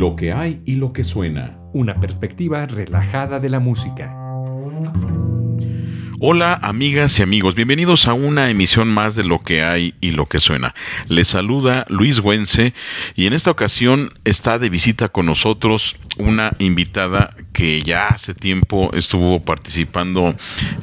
Lo que hay y lo que suena. Una perspectiva relajada de la música. Hola amigas y amigos, bienvenidos a una emisión más de Lo que hay y lo que suena. Les saluda Luis Güense y en esta ocasión está de visita con nosotros una invitada que ya hace tiempo estuvo participando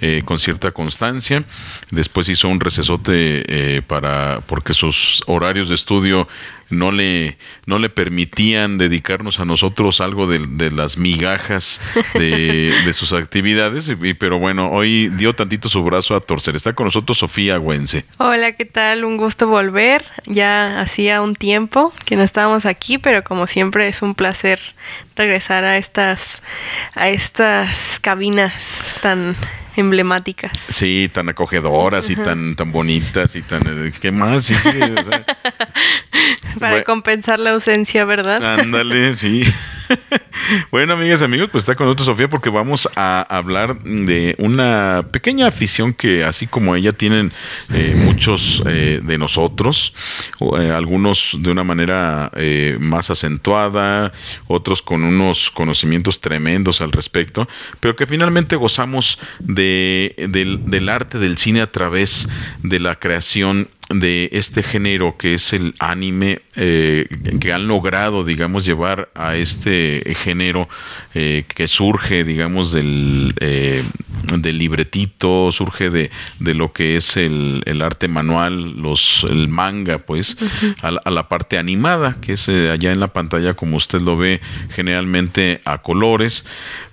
eh, con cierta constancia. Después hizo un recesote eh, para porque sus horarios de estudio no le, no le permitían dedicarnos a nosotros algo de, las migajas de, sus actividades, pero bueno, hoy dio tantito su brazo a torcer. Está con nosotros Sofía Güense. Hola, ¿qué tal? Un gusto volver. Ya hacía un tiempo que no estábamos aquí, pero como siempre es un placer regresar a estas, a estas cabinas tan emblemáticas. Sí, tan acogedoras y tan, tan bonitas y tan... Eh, ¿Qué más? Sí, sí, Para compensar la ausencia, ¿verdad? Ándale, sí. bueno, amigas y amigos, pues está con nosotros Sofía porque vamos a hablar de una pequeña afición que así como ella tienen eh, muchos eh, de nosotros, eh, algunos de una manera más acentuada, otros con unos conocimientos tremendos al respecto, pero que finalmente gozamos de, del arte del cine a través de la creación de este género que es el anime, eh, que han logrado, digamos, llevar a este género eh, que surge, digamos, del, eh, del libretito, surge de, de, lo que es el, el, arte manual, los, el manga, pues, a, la, a, la, parte animada, que es allá en la pantalla, como usted lo ve, generalmente a colores,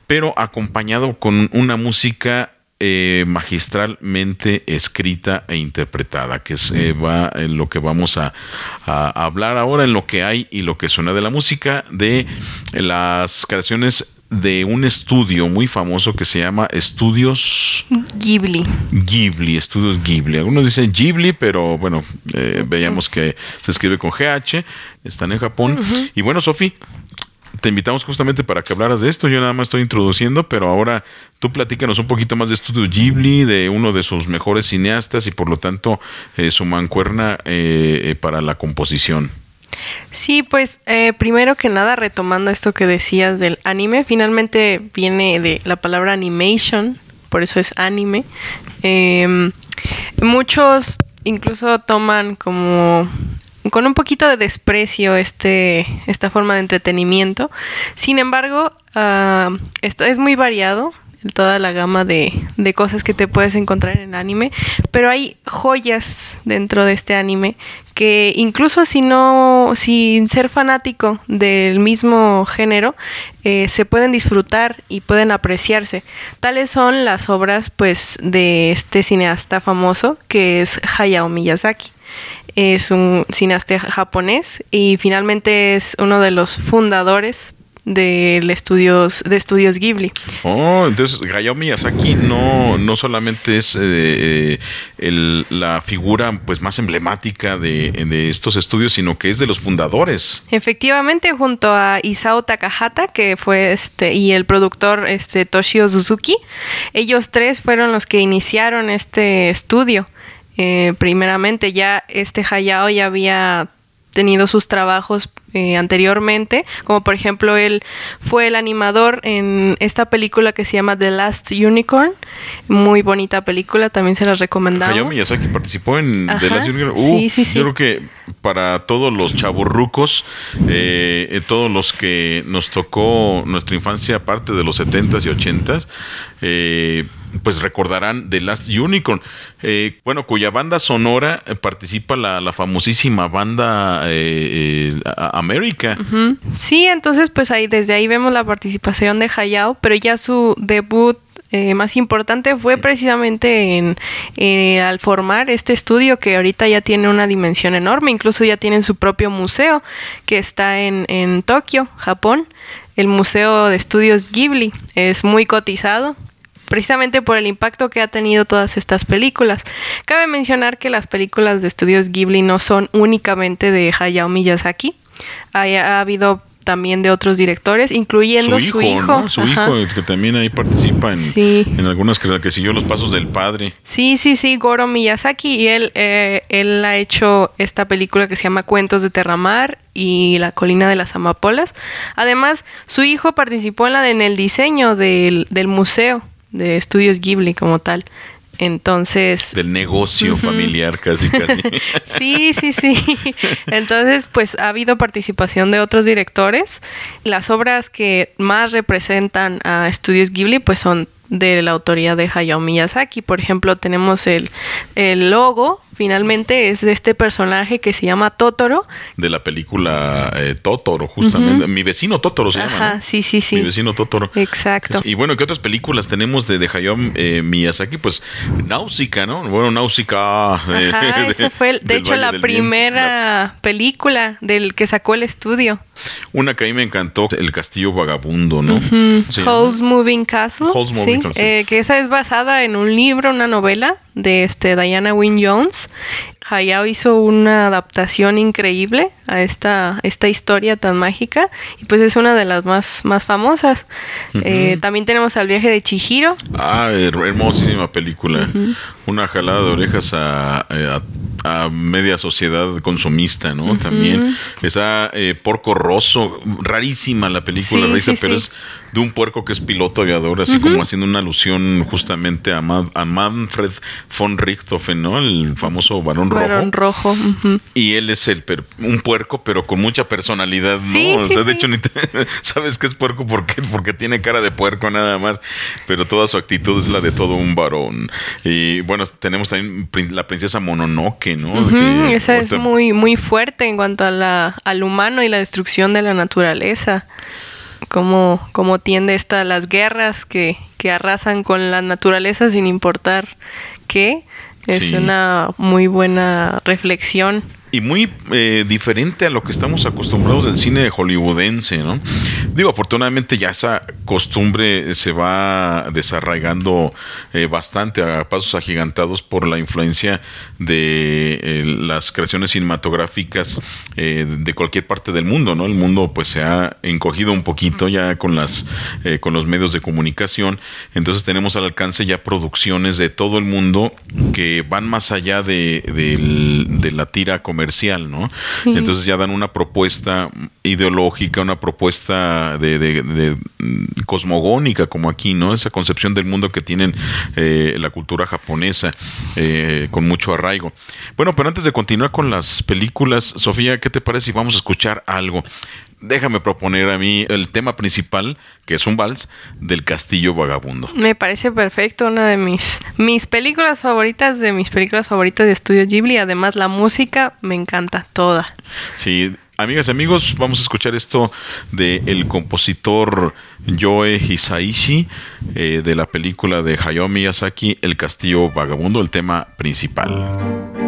pero acompañado con una música eh, magistralmente escrita e interpretada, que es eh, va en lo que vamos a, hablar ahora, en lo que hay y lo que suena de la música, de las creaciones de un estudio muy famoso que se llama Estudios Ghibli. Ghibli, Estudios Ghibli. Algunos dicen Ghibli, pero bueno, eh, veíamos que se escribe con GH, están en Japón. Y bueno, Sofi, te invitamos justamente para que hablaras de esto. Yo nada más estoy introduciendo, pero ahora tú platícanos un poquito más de Estudio Ghibli, de uno de sus mejores cineastas y por lo tanto eh, su mancuerna eh, eh, para la composición. Sí, pues primero que nada, retomando esto que decías del anime, finalmente viene de la palabra animation, por eso es anime. Em, muchos incluso toman como con un poquito de desprecio este, esta forma de entretenimiento. Sin embargo, uh, esto es muy variado toda la gama de, de, cosas que te puedes encontrar en anime, pero hay joyas dentro de este anime que incluso si no, sin ser fanático del mismo género, eh, se pueden disfrutar y pueden apreciarse. Tales son las obras pues de este cineasta famoso que es Hayao Miyazaki es un cineasta japonés y finalmente es uno de los fundadores del estudios de estudios Ghibli. Oh, entonces Hayao Miyazaki no, no solamente es eh, eh, la figura pues más emblemática de, de, estos estudios, sino que es de los fundadores. Efectivamente, junto a Isao Takahata, que fue este, y el productor este Toshio Suzuki, ellos tres fueron los que iniciaron este estudio. Eh, primeramente ya este Hayao ya había tenido sus trabajos eh, anteriormente, como por ejemplo él fue el animador en esta película que se llama The Last Unicorn, muy bonita película, también se las recomendamos. Hayao Miyazaki participó en The Last Unicorn. sí, sí, sí. Yo creo que para todos los chaburrucos, eh, todos los que nos tocó nuestra infancia, aparte de los 70s y 80s, eh, pues recordarán The Last Unicorn, eh, bueno, cuya banda sonora eh, participa la, famosísima banda eh, América. Sí, entonces pues ahí desde ahí vemos la participación de Hayao, pero ya su debut más importante fue precisamente en, al formar este estudio que ahorita ya tiene una dimensión enorme, incluso ya tienen su propio museo que está en, en Tokio, Japón. El Museo de Estudios Ghibli es muy cotizado, precisamente por el impacto que ha tenido todas estas películas. Cabe mencionar que las películas de estudios Ghibli no son únicamente de Hayao Miyazaki. ha habido también de otros directores, incluyendo su hijo. ¿no? Su hijo, que también ahí participa en, Sí. en algunas que, que siguió los pasos del padre. Sí, sí, sí, Goro Miyazaki. Y él, eh, él ha hecho esta película que se llama Cuentos de Terramar y La colina de las amapolas. Además, su hijo participó en, la de- en el diseño del, del museo de Estudios Ghibli como tal. Entonces, Del negocio familiar, casi, casi. Sí, sí, sí. Entonces, pues ha habido participación de otros directores. Las obras que más representan a Estudios Ghibli, pues son de la autoría de Hayao Miyazaki. Por ejemplo, tenemos el, el logo, finalmente, es de este personaje que se llama Totoro. de la película eh, Totoro, justamente. Mi vecino Totoro se llama. ¿no? sí, sí, sí. Mi vecino Totoro. Exacto. Y bueno, ¿qué otras películas tenemos de, de Hayao eh, Miyazaki? Pues Náusica, ¿no? Bueno, Náusica. eh, Ajá, esa fue, el- de hecho, Valle la primera película del que sacó el estudio. Una que a mí me encantó, El Castillo Vagabundo, ¿no? Howl's Moving Castle. Howl's Moving sí, Castle. eh, que esa es basada en un libro, una novela de este Diana Wynne Jones. Hayao hizo una adaptación increíble a esta, esta historia tan mágica y pues es una de las más, más famosas. Eh, también tenemos al viaje de Chihiro. Ah, her- hermosísima película. Una jalada de orejas a, a- a media sociedad consumista, ¿no? También. Está eh, Porco Rosso, rarísima la película, Sí, sí, pero sí. es de un puerco que es piloto aviador, así como haciendo una alusión justamente a, Ma- a Manfred von Richthofen, ¿no? El famoso varón rojo. Varón rojo. Y él es el per- un puerco, pero con mucha personalidad, ¿no? Sí, o sí, sea, de sí. hecho, ni te- sabes que es puerco porque, porque tiene cara de puerco nada más, pero toda su actitud es la de todo un varón. Y bueno, tenemos también la princesa Mononoke, ¿no? Que esa es muy, muy fuerte en cuanto a la, al humano y la destrucción de la naturaleza. Cómo, cómo tiende esta a las guerras que, que arrasan con la naturaleza sin importar qué. Es Sí. una muy buena reflexión. Y muy eh, diferente a lo que estamos acostumbrados del cine hollywoodense, ¿no? Digo, afortunadamente ya esa costumbre se va desarraigando eh, bastante a pasos agigantados por la influencia de eh, las creaciones cinematográficas eh, de cualquier parte del mundo, ¿no? El mundo pues se ha encogido un poquito ya con las con los medios de comunicación, entonces tenemos al alcance ya producciones de todo el mundo que van más allá de la tira comercial, ¿no? Entonces ya dan una propuesta ideológica, una propuesta de, de- de, mm, cosmogónica, como aquí, ¿no? Esa concepción del mundo que tienen eh, la cultura japonesa, eh, con mucho arraigo. Bueno, pero antes de continuar con las películas, Sofía, ¿qué te parece si vamos a escuchar algo? Déjame proponer a mí el tema principal, que es un vals, del Castillo Vagabundo. Me parece perfecto, una de mis, mis películas favoritas, de mis películas favoritas de Estudio Ghibli. Además, la música me encanta toda. Sí, amigas y amigos, vamos a escuchar esto de el compositor Yoe Hisaishi eh, de la película de Hayao Miyazaki, El Castillo Vagabundo, el tema principal.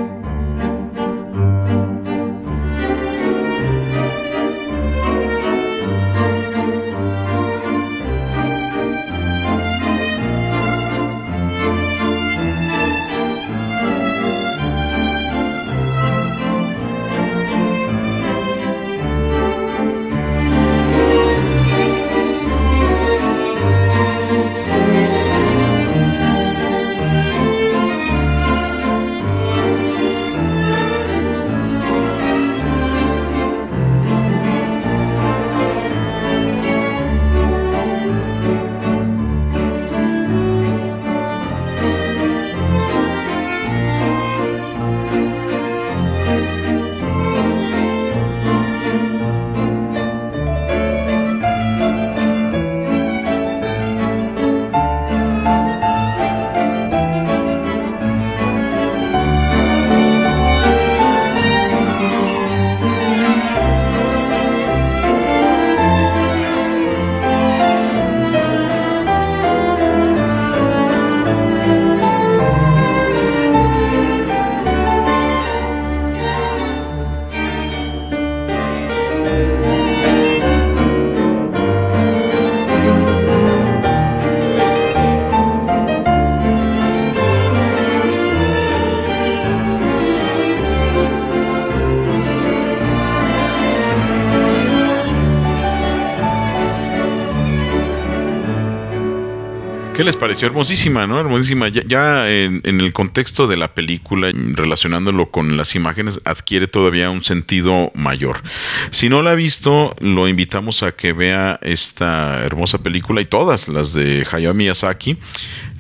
¿Qué les pareció? Hermosísima, ¿no? Hermosísima. Ya, en, en, el contexto de la película, relacionándolo con las imágenes, adquiere todavía un sentido mayor. Si no la ha visto, lo invitamos a que vea esta hermosa película y todas las de Hayao Miyazaki.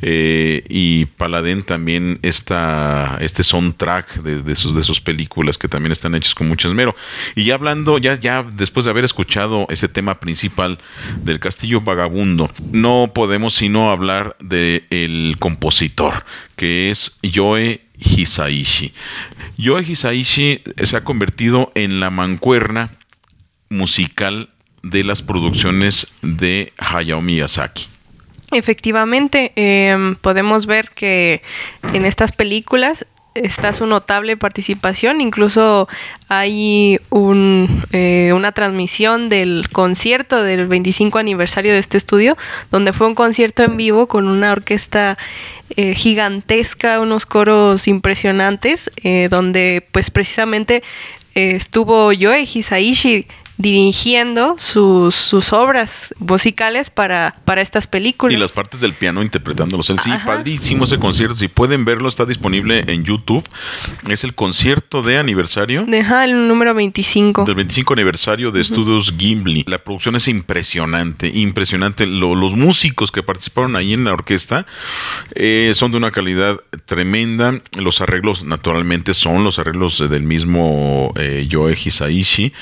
Eh, y Paladén también está este soundtrack de, sus, de sus películas que también están hechas con mucho esmero. Y ya hablando, ya, ya después de haber escuchado ese tema principal del Castillo Vagabundo, no podemos sino hablar del compositor, que es Yoe Hisaishi. Yoe Hisaishi se ha convertido en la mancuerna musical de las producciones de Hayao Miyazaki. Efectivamente, eh, podemos ver que en estas películas está su notable participación. Incluso hay un, eh, una transmisión del concierto del 25 aniversario de este estudio, donde fue un concierto en vivo con una orquesta eh, gigantesca, unos coros impresionantes, eh, donde pues precisamente estuvo Yoe Hisaishi dirigiendo sus, sus obras musicales para, para estas películas. Y las partes del piano interpretándolos. El sí, Ajá. padrísimo ese concierto. Si pueden verlo, está disponible en YouTube. Es el concierto de aniversario. Deja el número 25. Del 25 aniversario de Estudios Gimli. La producción es impresionante, impresionante. Lo, los músicos que participaron ahí en la orquesta eh, son de una calidad tremenda. Los arreglos, naturalmente, son los arreglos del mismo eh, Yoe Hisaishi.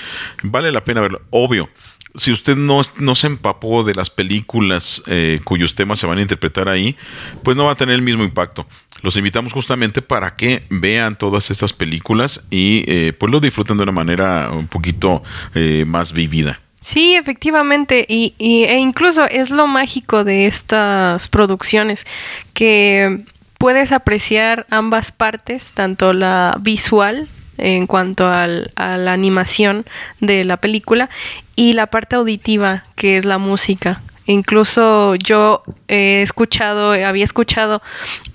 Vale la pena verlo. Obvio, si usted no, no se empapó de las películas eh, cuyos temas se van a interpretar ahí, pues no va a tener el mismo impacto. Los invitamos justamente para que vean todas estas películas y eh, pues lo disfruten de una manera un poquito eh, más vivida. Sí, efectivamente, y, y, e incluso es lo mágico de estas producciones, que puedes apreciar ambas partes, tanto la visual en cuanto al, a la animación de la película y la parte auditiva que es la música. Incluso yo he escuchado, había escuchado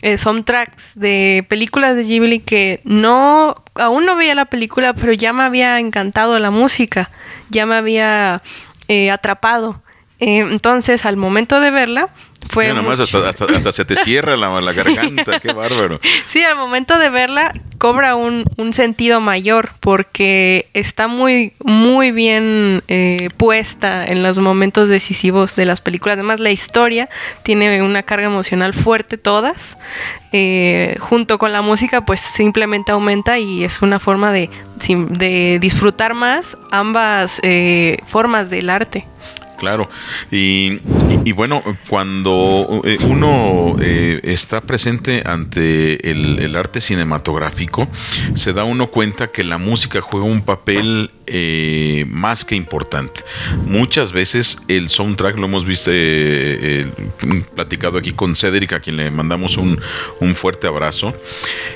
eh, soundtracks de películas de Ghibli que no, aún no veía la película, pero ya me había encantado la música, ya me había eh, atrapado. Eh, entonces, al momento de verla, fue. Ya nomás hasta, hasta, hasta, se te cierra la, la sí. garganta, qué bárbaro. Sí, al momento de verla, cobra un, un sentido mayor porque está muy, muy bien eh, puesta en los momentos decisivos de las películas. Además, la historia tiene una carga emocional fuerte, todas. Eh, junto con la música, pues simplemente aumenta y es una forma de, de disfrutar más ambas eh, formas del arte. Claro, y, bueno, cuando eh, uno eh, está presente ante el, arte cinematográfico, se da uno cuenta que la música juega un papel eh, más que importante. Muchas veces el soundtrack, lo hemos visto, platicado aquí con Cedric, a quien le mandamos un, un fuerte abrazo,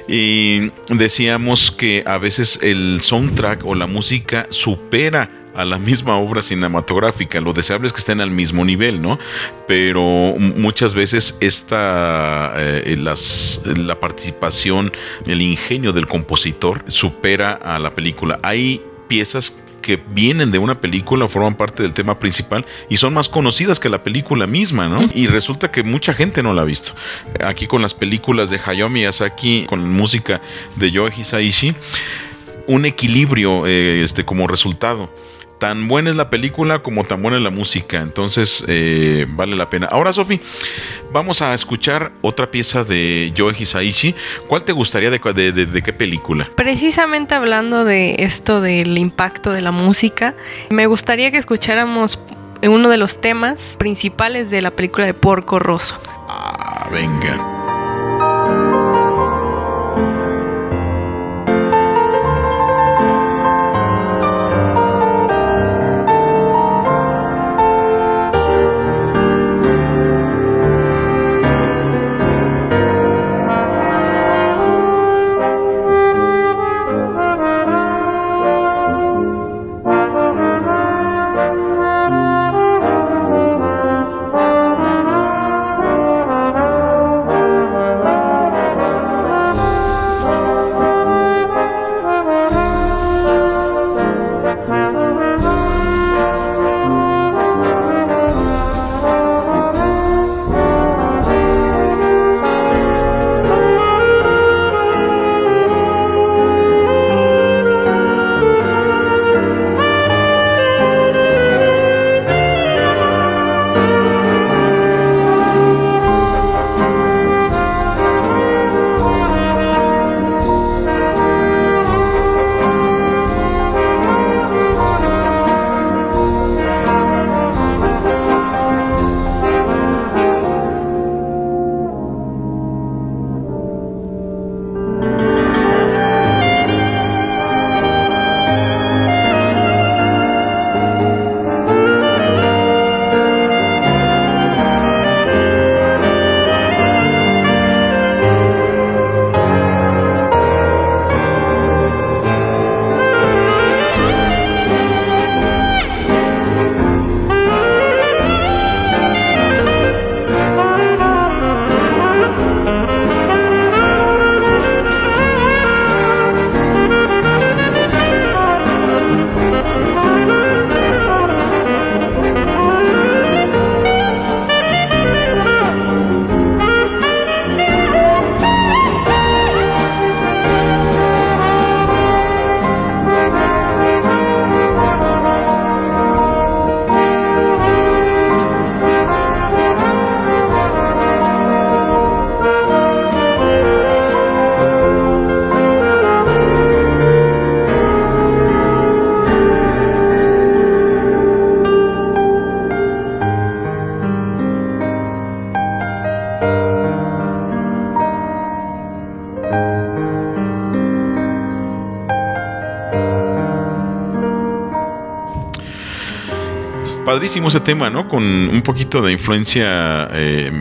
y decíamos que a veces el soundtrack o la música supera a la misma obra cinematográfica. Lo deseable es que estén al mismo nivel, ¿no? Pero muchas veces esta, eh, las, la participación, el ingenio del compositor supera a la película. Hay piezas que vienen de una película, forman parte del tema principal y son más conocidas que la película misma, ¿no? Y resulta que mucha gente no la ha visto. Aquí con las películas de Hayao Miyazaki, con música de Yoe Hisaishi, un equilibrio eh, este, como resultado tan buena es la película como tan buena es la música. Entonces eh, vale la pena. Ahora, Sofi, vamos a escuchar otra pieza de Yoe Hisaishi. ¿Cuál te gustaría de, de, de, de, qué película? Precisamente hablando de esto del impacto de la música, me gustaría que escucháramos uno de los temas principales de la película de Porco Rosso. Ah, venga. Padrísimo ese tema, ¿no? Con un poquito de influencia eh,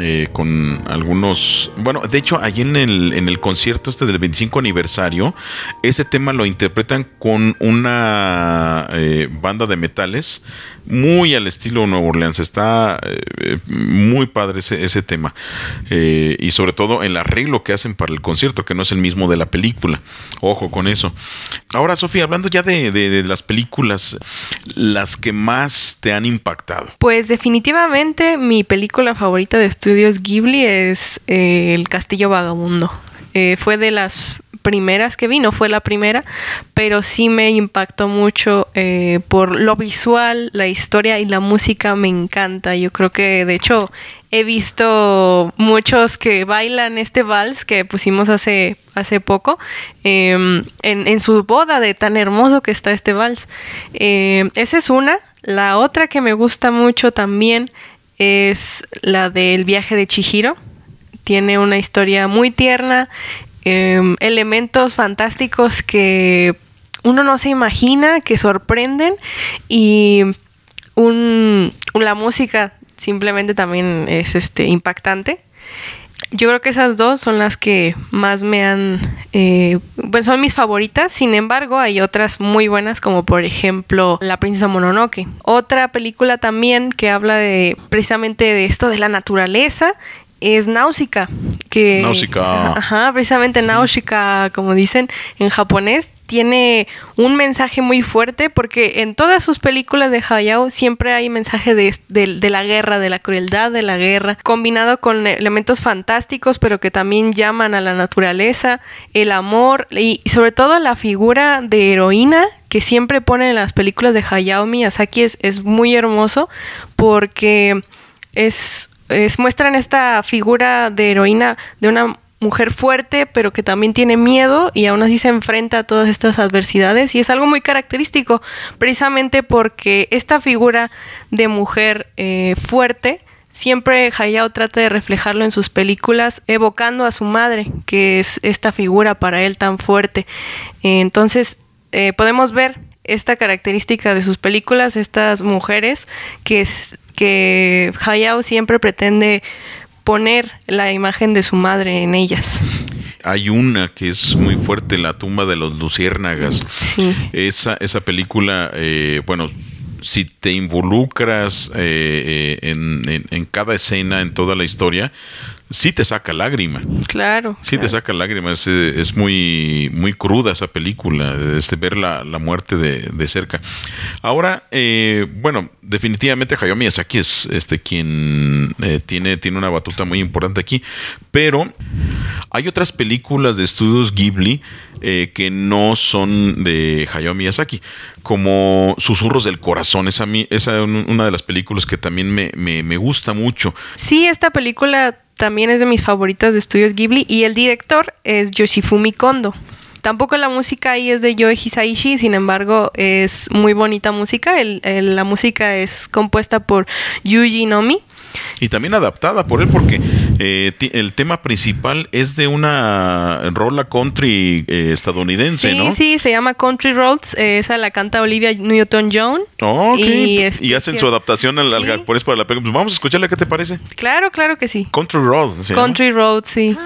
eh, con algunos. Bueno, de hecho, allí en el, en el concierto este del 25 aniversario, ese tema lo interpretan con una eh, banda de metales muy al estilo Nueva Orleans. Está eh, muy padre ese, ese tema. Eh, y sobre todo el arreglo que hacen para el concierto, que no es el mismo de la película. Ojo con eso. Ahora, Sofía, hablando ya de, de- las películas, las que más te han impactado. Pues definitivamente mi película favorita de estudios Ghibli es eh, El Castillo Vagabundo. Eh, fue de las primeras que vi, no fue la primera, pero sí me impactó mucho eh, por lo visual, la historia y la música me encanta. Yo creo que de hecho he visto muchos que bailan este vals que pusimos hace, hace poco eh, en, en su boda de tan hermoso que está este vals. Eh, esa es una. La otra que me gusta mucho también es la del viaje de Chihiro. Tiene una historia muy tierna, em, elementos fantásticos que uno no se imagina, que sorprenden y un, la música simplemente también es este impactante. Yo creo que esas dos son las que más me han, eh, son mis favoritas. Sin embargo, hay otras muy buenas, como por ejemplo La Princesa Mononoke. Otra película también que habla de precisamente de esto de la naturaleza es Náusica. Que, Náusica. Ajá, precisamente Náusica, como dicen en japonés, tiene un mensaje muy fuerte porque en todas sus películas de Hayao siempre hay mensaje de, de- de la guerra, de la crueldad de la guerra, combinado con elementos fantásticos, pero que también llaman a la naturaleza, el amor y, sobre todo la figura de heroína que siempre ponen en las películas de Hayao Miyazaki es, es muy hermoso porque es, es- muestran esta figura de heroína de una mujer fuerte, pero que también tiene miedo y aún así se enfrenta a todas estas adversidades y es algo muy característico, precisamente porque esta figura de mujer eh, fuerte siempre Hayao trata de reflejarlo en sus películas, evocando a su madre, que es esta figura para él tan fuerte. Eh, entonces, eh, podemos ver esta característica de sus películas, estas mujeres que, que Hayao siempre pretende poner la imagen de su madre en ellas. Hay una que es muy fuerte, La tumba de los luciérnagas. Sí. Esa, esa película, eh, bueno, si te involucras eh, eh, en, en- en cada escena, en toda la historia, sí te saca lágrima. Claro. Sí te saca lágrimas, es, es muy, muy cruda esa película, este, ver la, la muerte de, de cerca. Ahora, eh, bueno, definitivamente Hayao Miyazaki es este, quien eh, tiene, tiene una batuta muy importante aquí, pero hay otras películas de estudios Ghibli eh, que no son de Hayao Miyazaki, como Susurros del Corazón, esa, es un- una de las películas que también me, me- me gusta mucho. Sí, esta película también es de mis favoritas de estudios Ghibli y el director es Yoshifumi Kondo. Tampoco la música ahí es de Yoe Hisaishi, sin embargo es muy bonita música. El- el- la música es compuesta por Yuji Nomi. Y también adaptada por él, porque eh, el tema principal es de una rola country eh, estadounidense, sí, ¿no? sí, se llama Country Roads. eh, esa la canta Olivia Newton-John. Oh, ok. Y, Y, hacen sí. su adaptación al, al- Sí. por eso para la película. Pues vamos a escucharla, ¿qué te parece? Claro, claro que sí. Country Road. se llama. Country Roads, sí.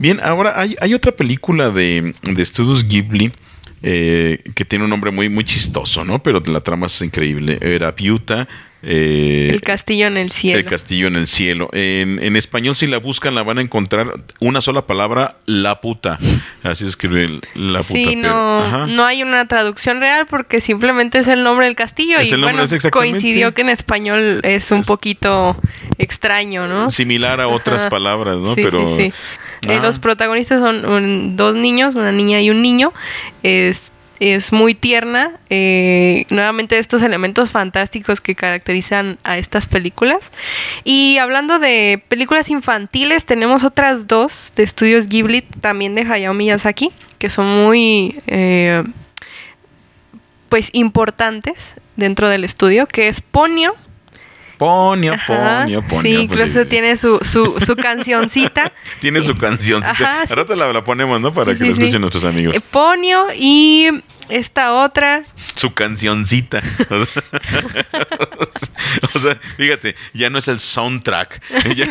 Bien, ahora hay, hay otra película de, de estudios Ghibli eh, que tiene un nombre muy, muy chistoso, ¿no? Pero la trama es increíble. Era Piuta. eh, El castillo en el cielo. El castillo en el cielo. En, en español, si la buscan, la van a encontrar una sola palabra, la puta. Así escribe el- la puta. Sí, no, no hay una traducción real porque simplemente es el nombre del castillo Es y el nombre, bueno, coincidió que en español es un Es- poquito extraño, ¿no? Similar a otras palabras, ¿no? Sí, pero. sí, sí. Eh, Ah. los protagonistas son un- dos niños, una niña y un niño. Es, es muy tierna. eh, nuevamente estos elementos fantásticos que caracterizan a estas películas. Y hablando de películas infantiles, tenemos otras dos de estudios Ghibli, también de Hayao Miyazaki, que son muy eh, pues importantes dentro del estudio, que es Ponyo. Ponio, Ajá, ponio, ponio. sí, pues, incluso tiene su, su, su cancioncita. Tiene su canción. Ajá, Al sí. rato la, la ponemos, ¿no? Para Sí, que lo escuchen nuestros amigos. Eh, Ponyo y esta otra. Su cancioncita. o sea, fíjate, ya no es el soundtrack. Ya,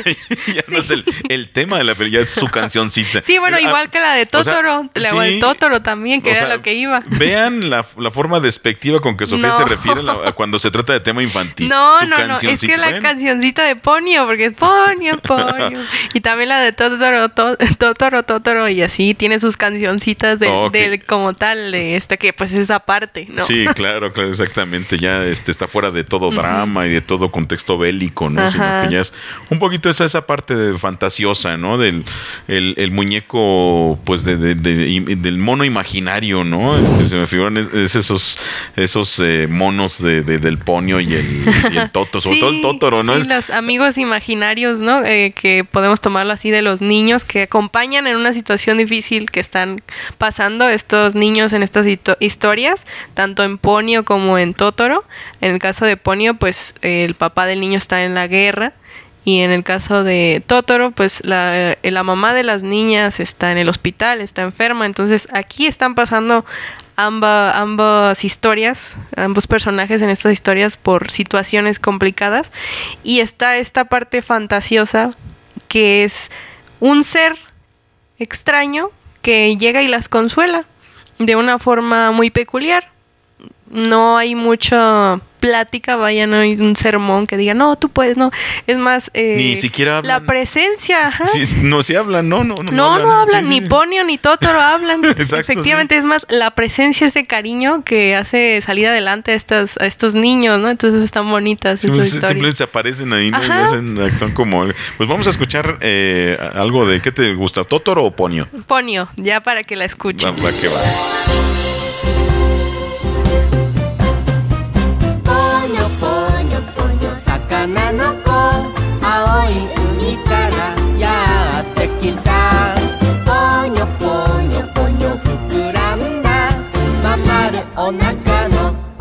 ya no es el, el tema de la película, ya es su cancioncita. Sí, bueno, Ah, igual que la de o sea, Totoro. la sí, de Totoro también, que era sea, lo que iba. Vean la, la forma despectiva con que Sofía No. se refiere a la- a cuando se trata de tema infantil. No, Su no, no, es que la cancioncita de Ponyo, porque es Ponyo, Ponyo. y también la de Totoro, To- Totoro, Totoro, y así tiene sus cancioncitas de, del- como tal, de esta que pues es aparte, ¿no? Sí, claro, claro, exactamente. Ya este, está fuera de todo drama y de todo contexto bélico, ¿no? Sino Ajá. que ya es un poquito esa, esa parte de fantasiosa, ¿no? Del el, el muñeco, pues, de, de- de- del mono imaginario, ¿no? Este, se me figuran es, es esos, esos eh, monos de, de- del ponio y el, y el toto, sobre Sí, todo el totoro, ¿no? sí, los amigos imaginarios, ¿no? Eh, que podemos tomarlo así de los niños que acompañan en una situación difícil que están pasando estos niños en estas hito- historias, tanto en Ponio como en Totoro. En el caso de Ponio, pues el papá del niño está en la guerra. Y en el caso de Totoro, pues la, eh, la mamá de las niñas está en el hospital, está enferma. Entonces aquí están pasando amba- ambas historias, ambos personajes en estas historias por situaciones complicadas. Y está esta parte fantasiosa que es un ser extraño que llega y las consuela de una forma muy peculiar. No hay mucha plática, vaya, no hay un sermón que diga, no, tú puedes, no. Es más, eh, Ni siquiera la hablan. presencia. ajá. Sí, no se hablan, no, no, no. No, no hablan, Sí, ni sí. Ponio ni Totoro hablan. Exacto, Efectivamente, es más la presencia, ese cariño que hace salir adelante a, estas, a estos niños, ¿no? Entonces están bonitas Sí, esas pues, historias. simplemente se aparecen ahí, ¿no? Y hacen- actúan como. Pues vamos a escuchar eh, algo de. ¿Qué te gusta? ¿Totoro o Ponio? Ponio, ya para que la escuchen. Que va.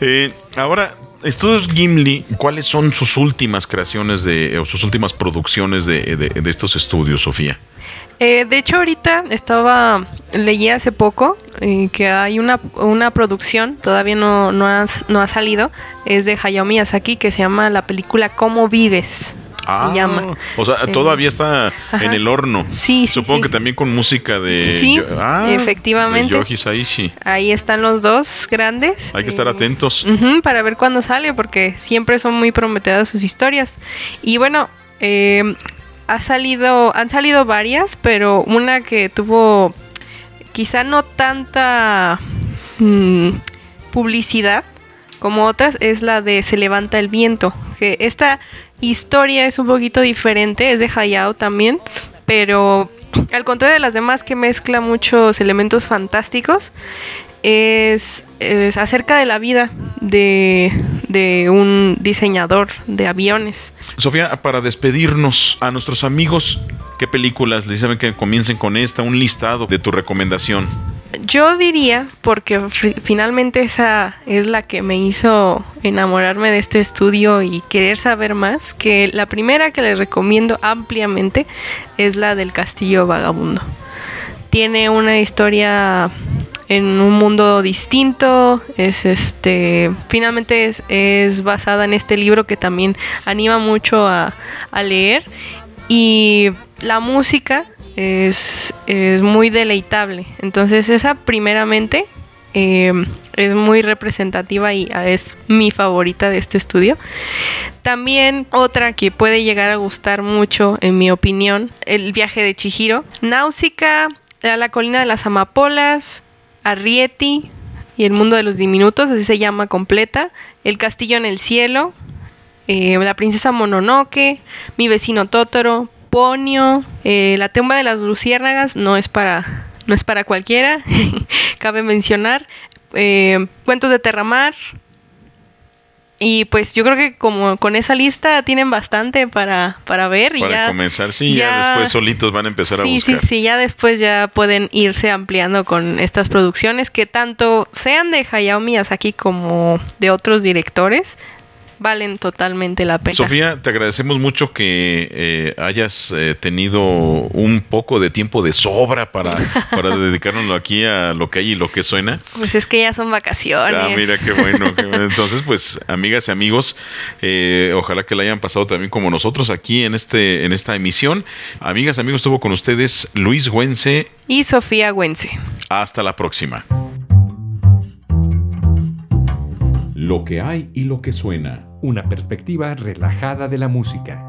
Eh, ahora, Estudios Gimli, ¿cuáles son sus últimas creaciones de, o sus últimas producciones de, de- de estos estudios, Sofía? Eh, de hecho, ahorita estaba, leí hace poco eh, que hay una, una producción, todavía no, no, ha, no ha salido, es de Hayao Miyazaki que se llama la película ¿Cómo vives? Se llama. Ah, O sea, Eh, todavía está ajá. en el horno. Sí, sí, Supongo sí. que también con música de. Sí, ah, efectivamente. de Yoji Saishi. Ahí están los dos grandes. Hay que estar Eh, atentos. Ujú, para ver cuándo sale, porque siempre son muy prometedoras sus historias. Y bueno, eh, ha salido, han salido varias, pero una que tuvo quizá no tanta mm, publicidad como otras es la de Se levanta el viento. Que esta historia es un poquito diferente, es de Hayao también, pero al contrario de las demás que mezcla muchos elementos fantásticos, es, es acerca de la vida de, de un diseñador de aviones. Sofía, para despedirnos a nuestros amigos, ¿qué películas les dicen que comiencen con esta? Un listado de tu recomendación. Yo diría, porque fi- finalmente esa es la que me hizo enamorarme de este estudio y querer saber más, que la primera que les recomiendo ampliamente es la del Castillo Vagabundo. Tiene una historia en un mundo distinto, es este, finalmente es, es basada en este libro que también anima mucho a, a leer y la música es, es muy deleitable. Entonces esa primeramente Eh, es muy representativa y ah, es mi favorita de este estudio. También otra que puede llegar a gustar mucho, en mi opinión, el viaje de Chihiro. Náusica, a la colina de las amapolas, Arrietty y el mundo de los diminutos, así se llama completa. El castillo en el cielo, eh, la princesa Mononoke, mi vecino Totoro, Ponio, eh, la tumba de las luciérnagas no es para no es para cualquiera, cabe mencionar. Eh, cuentos de Terramar. Y pues yo creo que como con esa lista tienen bastante para, para ver. y Para ya, comenzar, sí, ya, después solitos van a empezar a sí, buscar. sí, sí, ya después ya pueden irse ampliando con estas producciones que tanto sean de Hayao Miyazaki como de otros directores, valen totalmente la pena. Sofía, te agradecemos mucho que eh, hayas eh, tenido un poco de tiempo de sobra para, para dedicarnos aquí a lo que hay y lo que suena. Pues es que ya son vacaciones. Ah, mira qué bueno. qué bueno. Entonces, pues, amigas y amigos, eh, ojalá que la hayan pasado también como nosotros aquí en este en esta emisión. Amigas, amigos, estuvo con ustedes Luis Güense. Y Sofía Güense. Hasta la próxima. Lo que hay y lo que suena. Una perspectiva relajada de la música.